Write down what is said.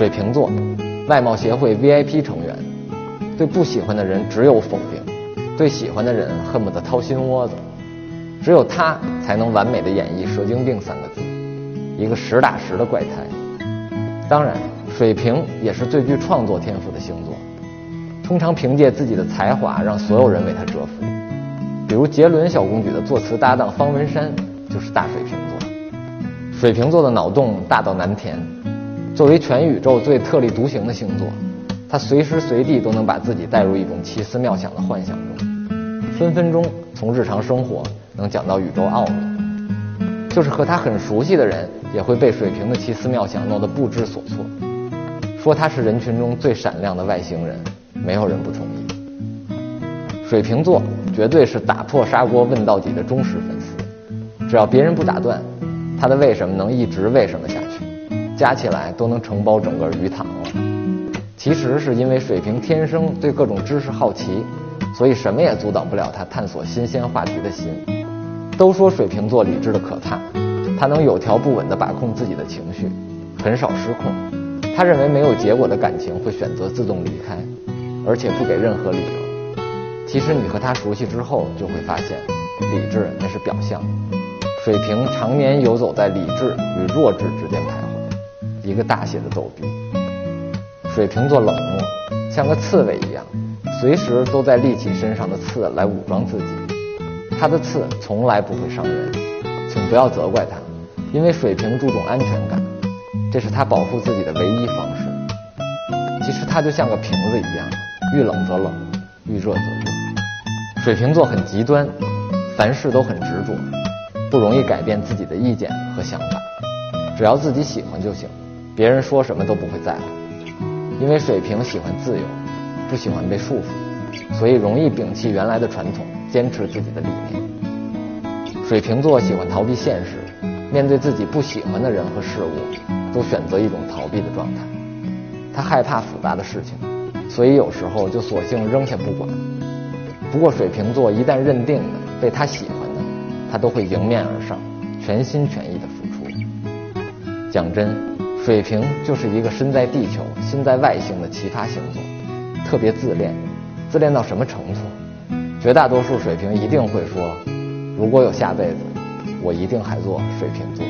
水瓶座，外貌协会 VIP 成员，对不喜欢的人只有否定，对喜欢的人恨不得掏心窝子。只有他才能完美的演绎“蛇精病”三个字，一个实打实的怪胎。当然，水瓶也是最具创作天赋的星座，通常凭借自己的才华让所有人为他折服。比如杰伦小公举的作词搭档方文山就是大水瓶座。水瓶座的脑洞大到难填，作为全宇宙最特立独行的星座，他随时随地都能把自己带入一种奇思妙想的幻想中，分分钟从日常生活能讲到宇宙奥秘。就是和他很熟悉的人，也会被水瓶的奇思妙想弄得不知所措，说他是人群中最闪亮的外星人，没有人不同意。水瓶座绝对是打破砂锅问到底的忠实粉丝，只要别人不打断，他的为什么能一直为什么下去，加起来都能承包整个鱼塘了。其实是因为水瓶天生对各种知识好奇，所以什么也阻挡不了他探索新鲜话题的心。都说水瓶座理智的可怕，他能有条不紊地把控自己的情绪，很少失控。他认为没有结果的感情会选择自动离开，而且不给任何理由。其实你和他熟悉之后，就会发现，理智那是表象。水瓶常年游走在理智与弱智之间徘徊，一个大写的逗逼。水瓶座冷漠，像个刺猬一样，随时都在立起身上的刺来武装自己。他的刺从来不会伤人，请不要责怪他，因为水瓶注重安全感，这是他保护自己的唯一方式。其实他就像个瓶子一样，遇冷则冷，遇热则热。水瓶座很极端，凡事都很执着，不容易改变自己的意见和想法，只要自己喜欢就行，别人说什么都不会在乎。因为水瓶喜欢自由，不喜欢被束缚，所以容易摒弃原来的传统。坚持自己的理念。水瓶座喜欢逃避现实，面对自己不喜欢的人和事物，都选择一种逃避的状态。他害怕复杂的事情，所以有时候就索性扔下不管。不过水瓶座一旦认定的被他喜欢的，他都会迎面而上，全心全意的付出。讲真，水瓶就是一个身在地球心在外星的奇葩星座，特别自恋，自恋到什么程度？绝大多数水瓶一定会说：“如果有下辈子，我一定还做水瓶座。”